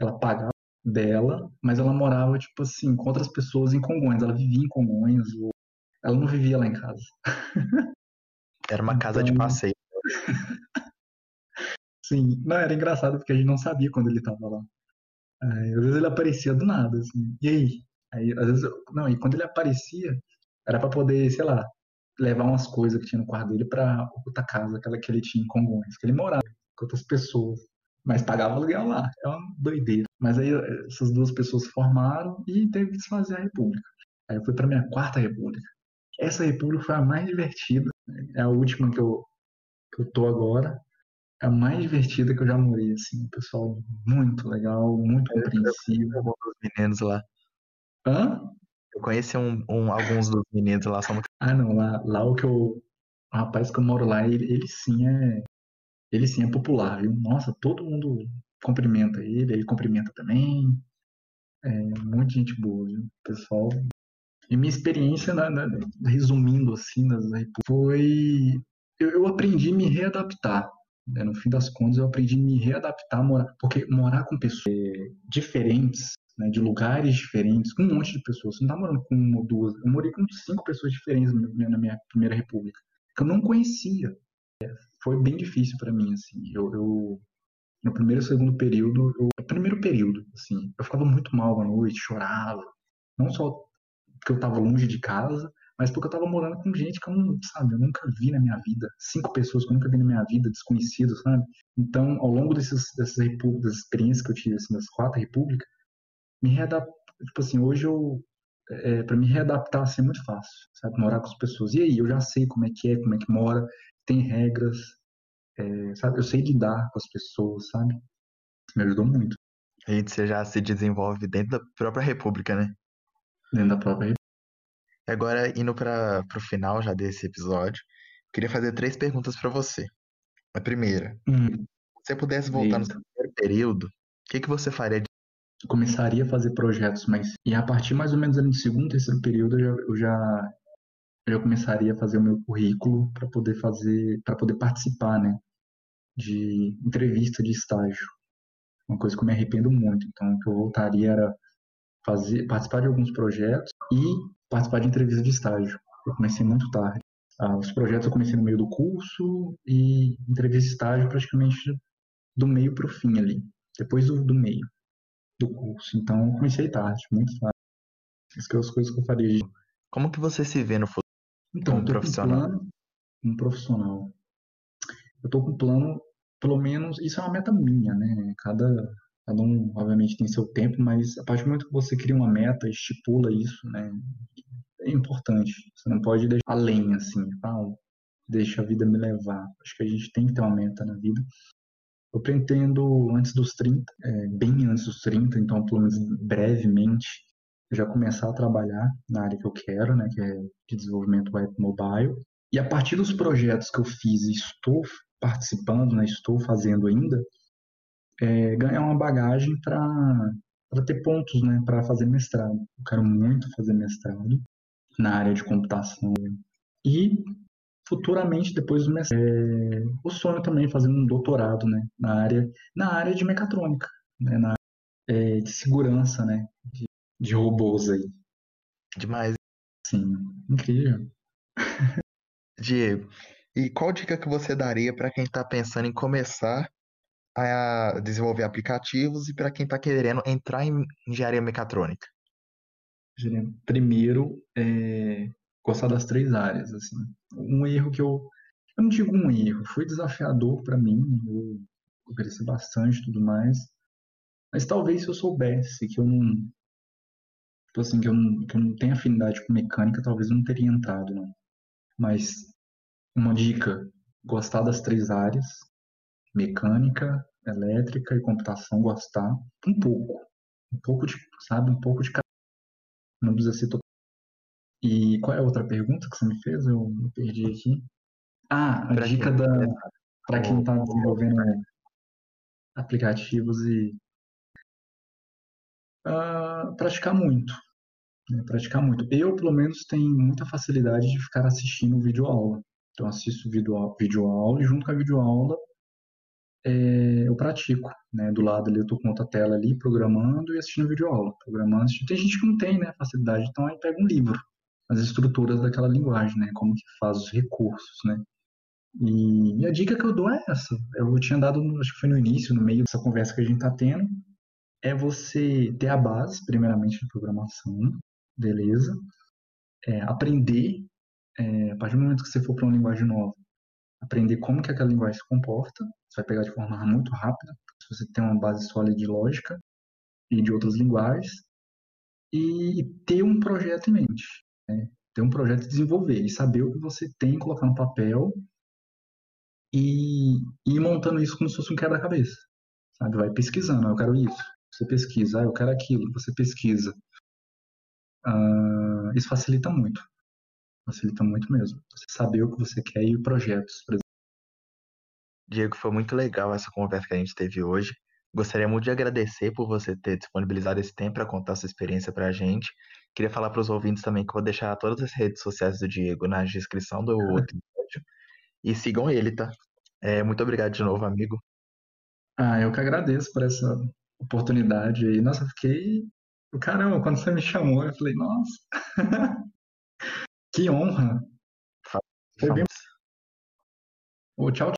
Ela pagava dela, mas ela morava, tipo assim, com outras pessoas em Congonhas. Ela vivia em Congonhas, ou... ela não vivia lá em casa. Era uma casa então... de passeio. Sim, não, era engraçado porque a gente não sabia quando ele tava lá. Aí, às vezes ele aparecia do nada, assim, e aí? Aí, às vezes, não, e quando ele aparecia, era para poder, sei lá, levar umas coisas que tinha no quarto dele pra outra casa, aquela que ele tinha em Congonhas, que ele morava com outras pessoas, mas pagava aluguel lá, é uma doideira. Mas aí essas duas pessoas formaram e teve que desfazer a república. Aí eu fui para minha quarta república. Essa república foi a mais divertida, é a última que eu, que eu tô agora. É a mais divertida que eu já morei, assim, pessoal muito legal, muito compreensivo. Dos meninos lá. Hã? Eu conheci um, um, alguns dos meninos lá. Ah, não, lá, lá o que eu... O rapaz que eu moro lá, ele, ele sim é... Ele sim é popular, viu? Nossa, todo mundo cumprimenta ele, ele cumprimenta também. É, muita gente boa, viu? Pessoal. E minha experiência, né, né, resumindo assim, foi. Eu, eu aprendi a me readaptar. Né? No fim das contas, eu aprendi a me readaptar morar. Porque morar com pessoas diferentes, né, de lugares diferentes, com um monte de pessoas. Você não tá morando com uma ou duas. Eu morei com cinco pessoas diferentes na minha primeira república, que eu não conhecia. Foi bem difícil para mim, assim. Eu, eu, no primeiro e segundo período, eu, no primeiro período, assim, eu ficava muito mal à noite, chorava. Não só porque eu estava longe de casa, mas porque eu estava morando com gente que eu não, sabe, eu nunca vi na minha vida. Cinco pessoas que eu nunca vi na minha vida, desconhecidos, sabe? Então, ao longo desses, dessas, dessas experiências que eu tive, assim, das quatro repúblicas, me readaptar, tipo assim, hoje eu, é, para me readaptar assim é muito fácil, sabe? Morar com as pessoas. E aí, eu já sei como é que é, como é que mora, tem regras, é, sabe? Eu sei lidar com as pessoas, sabe? Me ajudou muito. A gente você já se desenvolve dentro da própria república, né? Dentro da própria república. Agora, indo para o final já desse episódio, queria fazer três perguntas para você. A primeira, hum. se você pudesse voltar Eita. no seu primeiro período, o que, que você faria? Eu começaria a fazer projetos, mas e a partir mais ou menos do segundo, terceiro período, eu já, eu já, eu começaria a fazer o meu currículo para poder fazer, para poder participar, né? de entrevista de estágio. Uma coisa que eu me arrependo muito. Então, o que eu voltaria era fazer, participar de alguns projetos e participar de entrevista de estágio. Eu comecei muito tarde. Ah, os projetos eu comecei no meio do curso e entrevista de estágio praticamente do meio para o fim ali, depois do, do meio do curso. Então, eu comecei tarde, muito tarde. Essas são as coisas que eu faria. Como que você se vê no futuro então, como profissional? Um, plano, um profissional. Eu estou com um plano pelo menos, isso é uma meta minha, né? Cada, cada um, obviamente, tem seu tempo, mas a partir do momento que você cria uma meta, estipula isso, né? É importante. Você não pode deixar além, assim, ah, deixa a vida me levar. Acho que a gente tem que ter uma meta na vida. Eu pretendo, antes dos 30, é, bem antes dos 30, então, pelo menos brevemente, já começar a trabalhar na área que eu quero, né, que é de desenvolvimento web mobile. E a partir dos projetos que eu fiz e estou participando, né, estou fazendo ainda, é, ganhar uma bagagem para ter pontos né, para fazer mestrado. Eu quero muito fazer mestrado na área de computação. E futuramente, depois do mestrado, é, o sonho também é fazer um doutorado né, na, área, na área de mecatrônica, né, na é, de segurança né, de, de robôs aí. Demais. Sim, incrível. Diego, e qual dica que você daria para quem está pensando em começar a desenvolver aplicativos e para quem está querendo entrar em engenharia mecatrônica? Primeiro, é, gostar das três áreas. Assim. Um erro que eu. Eu não digo um erro, foi desafiador para mim, eu, eu cresci bastante e tudo mais. Mas talvez se eu soubesse que eu não. Tipo assim, que eu não, que eu não tenho afinidade com mecânica, talvez não teria entrado, não. Mas uma dica: gostar das três áreas, mecânica, elétrica e computação, gostar um pouco. Um pouco de, sabe, um pouco de cada. Não precisa ser total. E qual é a outra pergunta que você me fez? Eu me perdi aqui. Ah, a pra dica da para quem está desenvolvendo aplicativos e uh, praticar muito. Né? Praticar muito. Eu, pelo menos, tenho muita facilidade de ficar assistindo vídeo aula. Então, assisto vídeo, vídeo aula e junto com a vídeo aula é, eu pratico, né? Do lado ali eu tô com outra tela ali, programando e assistindo vídeo aula, programando. Assistindo. Tem gente que não tem, né, facilidade, então aí pega um livro, as estruturas daquela linguagem, né, como que faz os recursos, né. E, e a dica que eu dou é essa. Eu tinha dado, acho que foi no início, no meio dessa conversa que a gente tá tendo, é você ter a base, primeiramente, de programação, beleza? É, aprender, é, a partir do momento que você for para uma linguagem nova, aprender como que aquela linguagem se comporta, você vai pegar de forma muito rápida, se você tem uma base sólida de lógica e de outras linguagens, e ter um projeto em mente, né? ter um projeto e desenvolver, e saber o que você tem, colocar no papel e, ir montando isso como se fosse um quebra-cabeça, sabe? Vai pesquisando, ah, eu quero isso, você pesquisa, ah, eu quero aquilo, você pesquisa. Uh, isso facilita muito facilita muito mesmo. Você saber o que você quer e projetos, por exemplo. Diego, foi muito legal essa conversa que a gente teve hoje. Gostaria muito de agradecer por você ter disponibilizado esse tempo para contar sua experiência para a gente. Queria falar para os ouvintes também que eu vou deixar todas as redes sociais do Diego na descrição do episódio. E sigam ele, tá? É, muito obrigado de novo, amigo. Ah, eu que agradeço por essa oportunidade aí. Nossa, eu fiquei. Caramba, quando você me chamou, eu falei, nossa. Que honra! Foi bem... oh, tchau,